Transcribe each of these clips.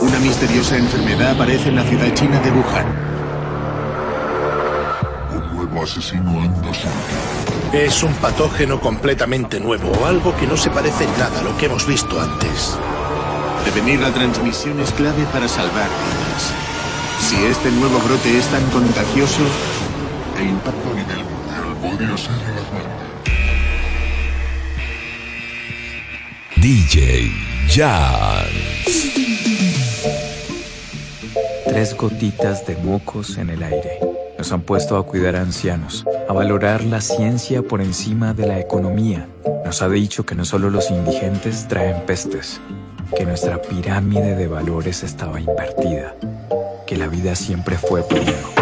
Una misteriosa enfermedad aparece en la ciudad china de Wuhan. Un nuevo asesino anda Es un patógeno completamente nuevo, algo que no se parece en nada a lo que hemos visto antes. Prevenir la transmisión es clave para salvar vidas. Si este nuevo brote es tan contagioso, el impacto a nivel mundial podría ser alarmante. DJ Jazz. Tres gotitas de mocos en el aire. Nos han puesto a cuidar a ancianos, a valorar la ciencia por encima de la economía. Nos ha dicho que no solo los indigentes traen pestes, que nuestra pirámide de valores estaba invertida, que la vida siempre fue primero.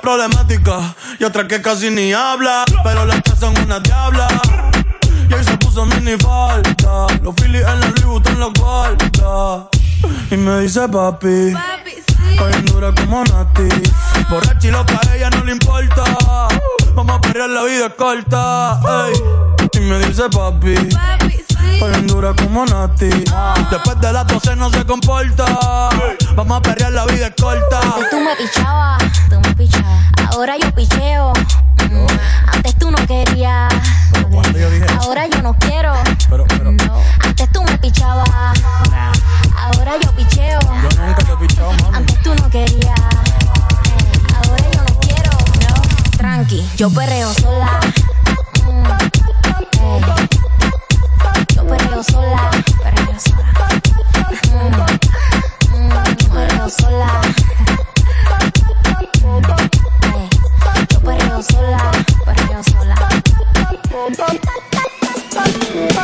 Problemática y otra que casi ni habla. Pero las tres son una diabla. Y ahí se puso mini falta. Los Phillies en la Louis en la guarda. Y me dice papi. Papi, sí. dura como Nati. Borracha y loca, a ella no le importa. Vamos a perrear, la vida es corta. Y me dice papi. Papi, dura como Nati. Después de las 12 no se comporta. Vamos a perrear, la vida es corta. Tú me pichabas, tú me pichabas. Ahora yo picheo. Antes tú no querías. Ahora yo no quiero. Antes tú me pichabas. Ahora yo picheo. Antes tú no querías. Ahora yo no quiero. Tranqui, yo perreo sola. Yo perreo sola. Perreo sola. Perreo sola. sola, sola.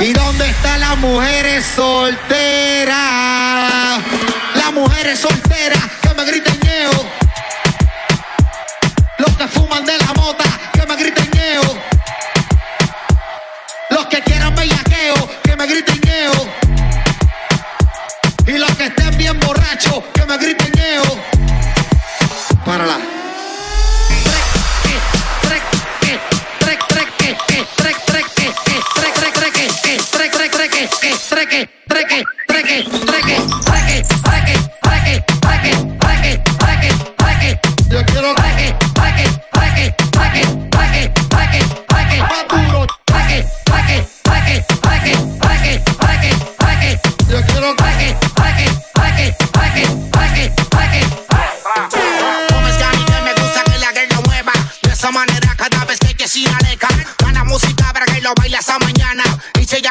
¿Y dónde están las mujeres solteras? Las mujeres solteras que me griten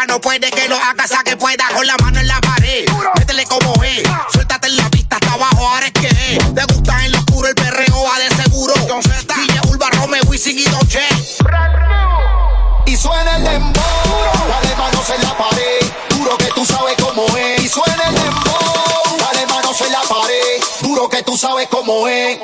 No puede que lo haga, que pueda con la mano en la pared. Métele como es, suéltate en la pista hasta abajo, ahora es que es. Te gusta en lo oscuro el perreo va de seguro. DJ Ulva, Romeo, Wisin y Doche. Y suena el dembow, dale manos en la pared, duro que tú sabes cómo es. Y suena el dembow, dale manos en la pared, duro que tú sabes cómo es.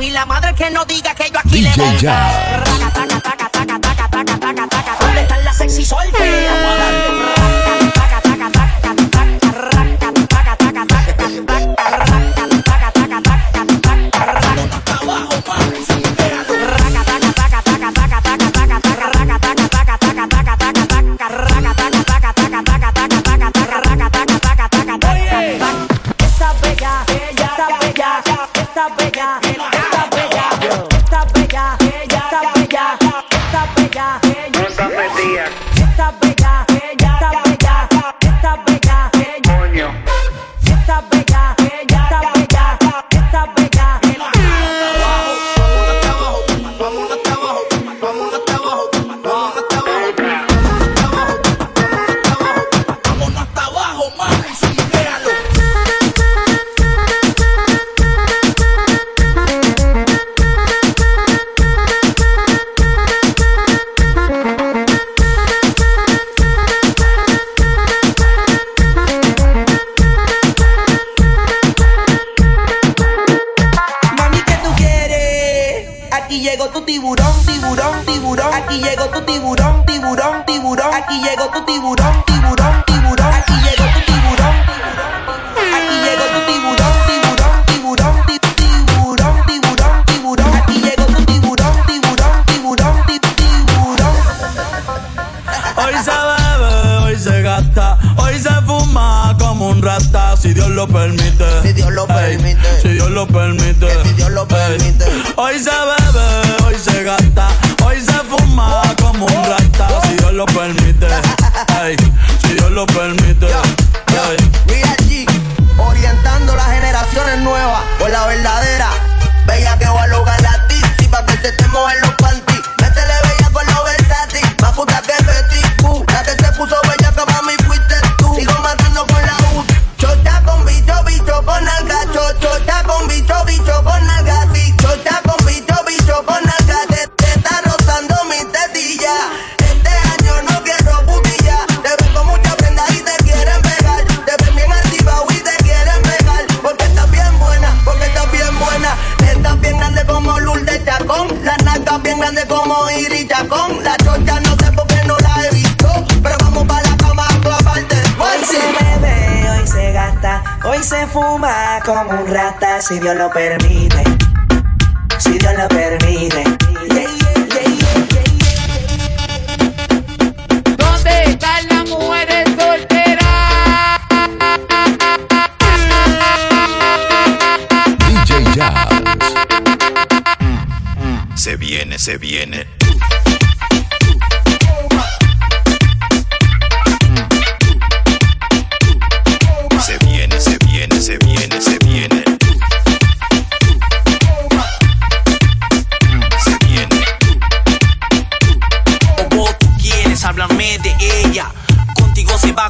Y la madre que no diga que yo aquí le DJ voy. Jazz. Raca, taca, taca, taca, taca, taca, taca, taca. ¿Dónde están las sexy solteras? Hoy se fuma como un rata, si Dios lo permite. Si Dios lo permite. ¿Dónde están las mujeres solteras? DJ Jazz. Se viene, se viene.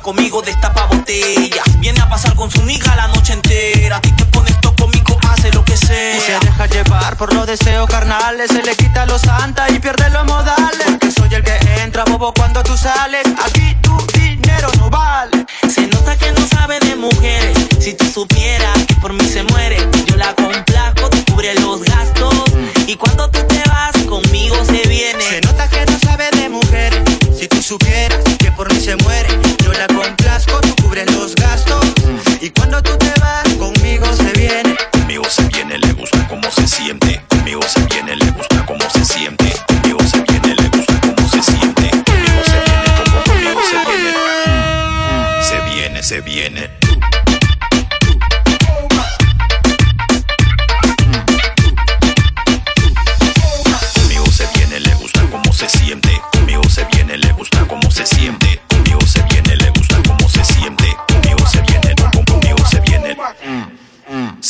Conmigo destapa botella. Viene a pasar con su amiga la noche entera. A ti te pones todo conmigo, hace lo que sea. Se deja llevar por los deseos carnales. Se le quita lo santa y pierde los modales. Que soy el que entra bobo cuando tú sales. Aquí tu dinero no vale. Se nota que no sabe de mujeres. Si tú supieras que por mí se muere, yo la complazco, tú cubre los gastos. Y cuando tú te vas, conmigo se viene. Se nota que no sabe de mujeres. Si tú supieras cuando tú te vas, conmigo se viene. Conmigo se viene, le gusta cómo se siente. Conmigo se viene, le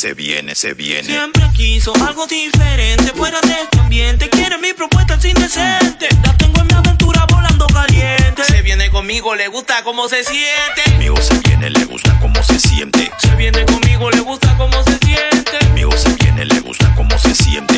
se viene, se viene. Siempre quiso algo diferente, fuera de este ambiente. Quiere mi propuesta es indecente. La tengo en mi aventura volando caliente. Se viene conmigo, le gusta cómo se siente. Conmigo se viene, le gusta cómo se siente. Se viene conmigo, le gusta cómo se siente. Conmigo se viene, le gusta cómo se siente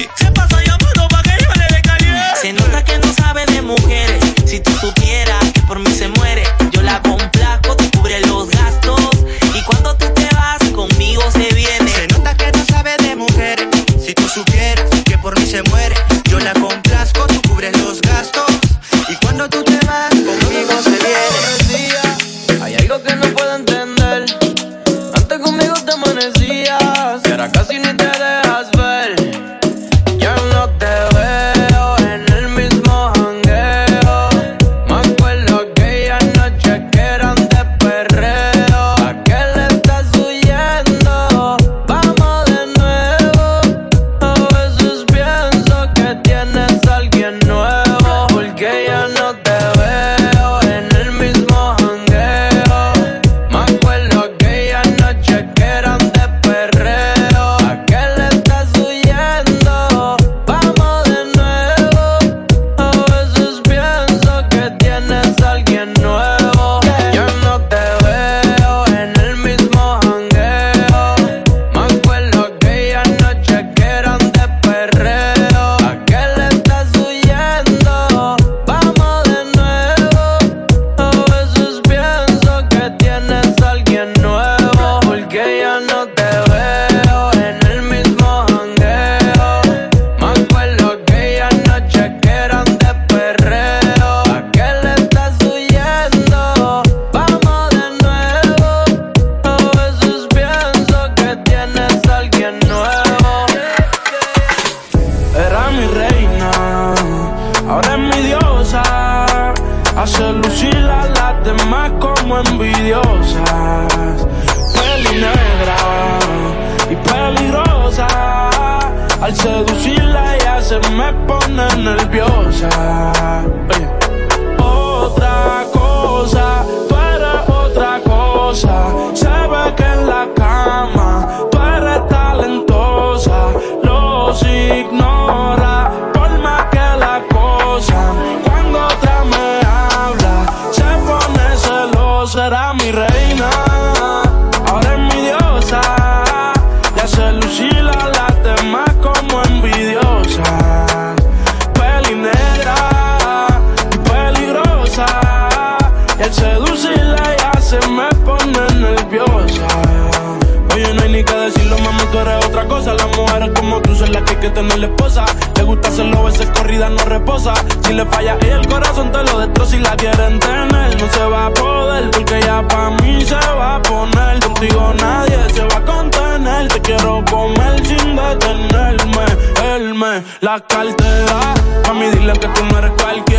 la cartera. Mami, dile que tú no eres cualquiera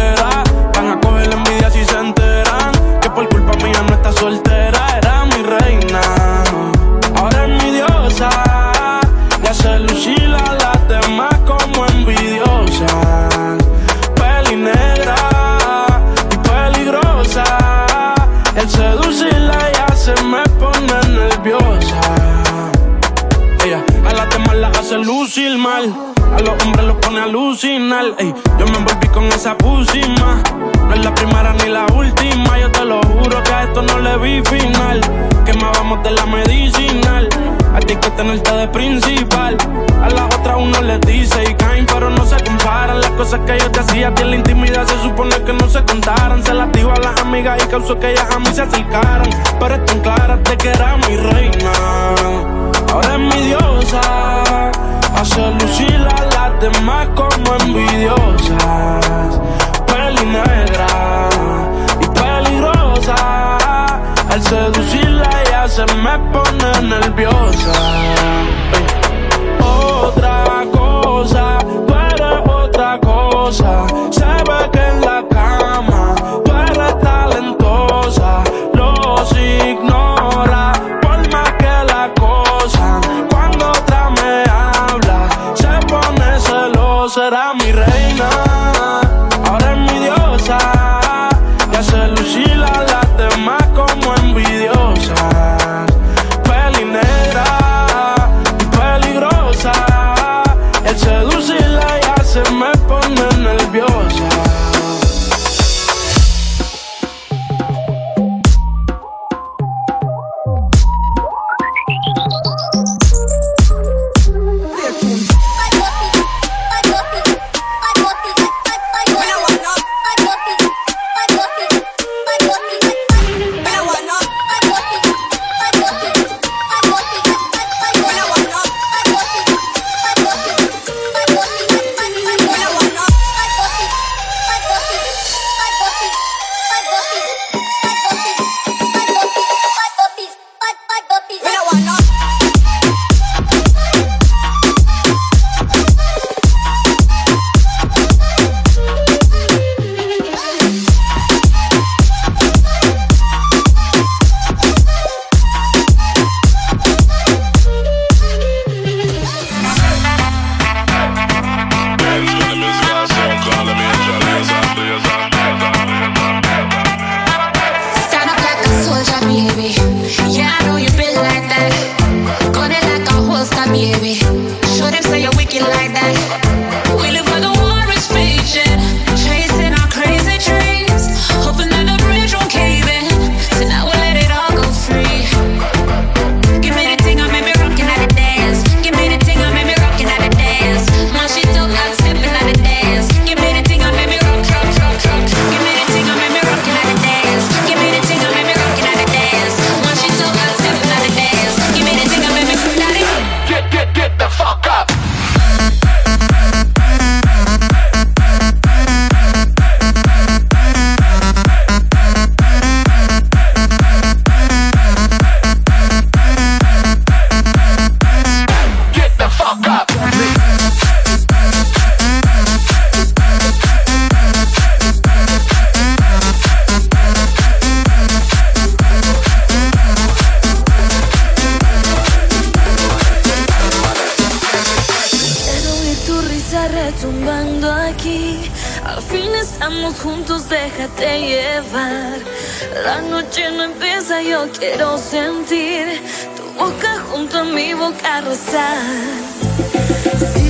alucinar. Ey, yo me envolví con esa pusima. No es la primera ni la última. Yo te lo juro que a esto no le vi final. Quemábamos de la medicinal. A ti que tenerte de principal. A las otras uno les dice y caen, pero no se comparan. Las cosas que yo te hacía a ti en la intimidad se supone que no se contaran. Se las dijo a las amigas y causó que ellas a mí se acercaran. Pero están claras de que era mi reina. Ahora es mi diosa Hace lucir a las demás como envidiosas. Peli negra y peligrosa. Al seducirla ya se me pone nerviosa. Otra cosa, tú eres otra cosa. será mi rey. La noche no empieza, yo quiero sentir tu boca junto a mi boca rozar.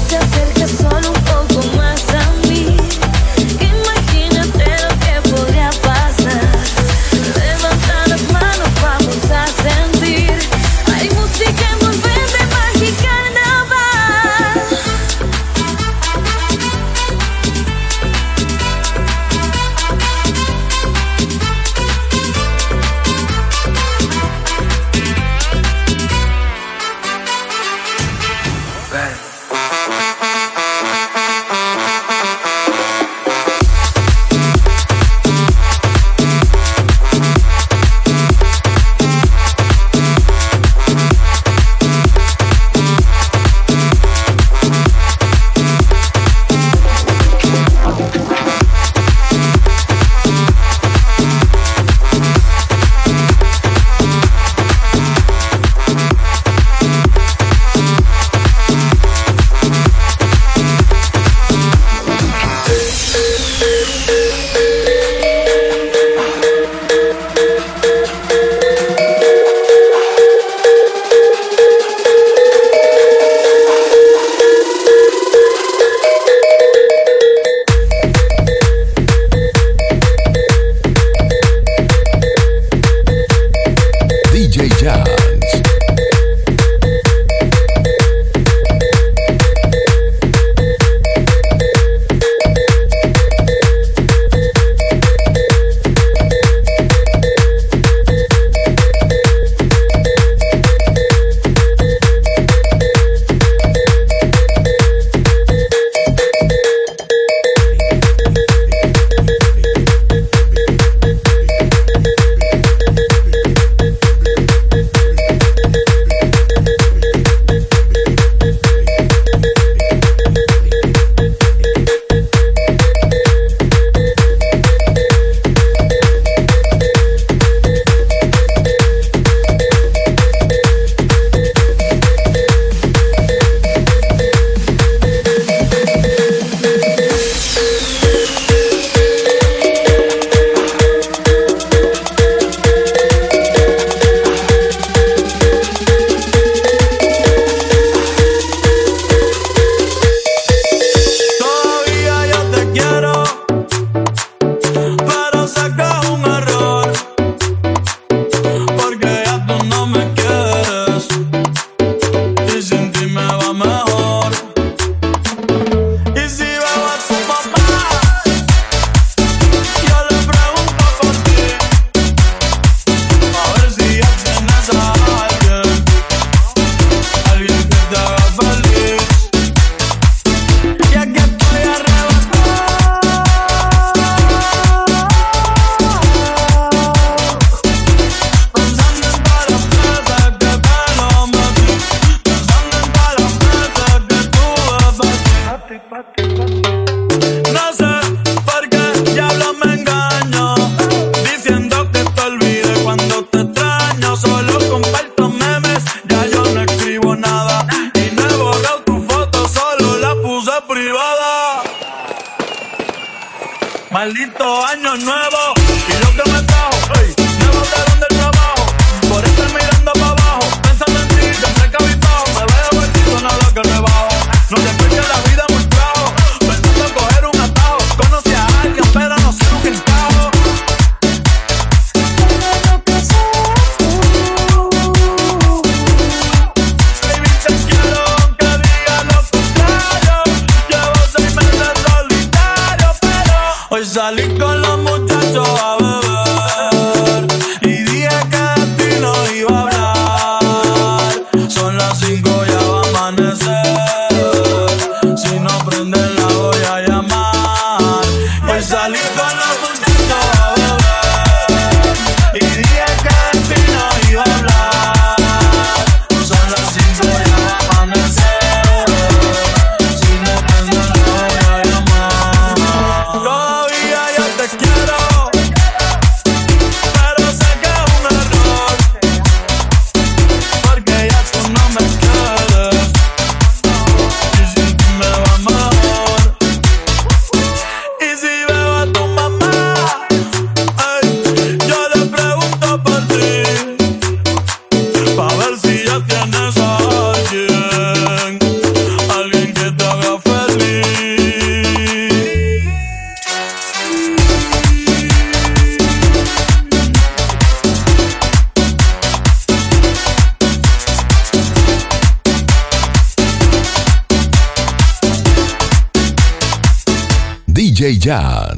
Jans.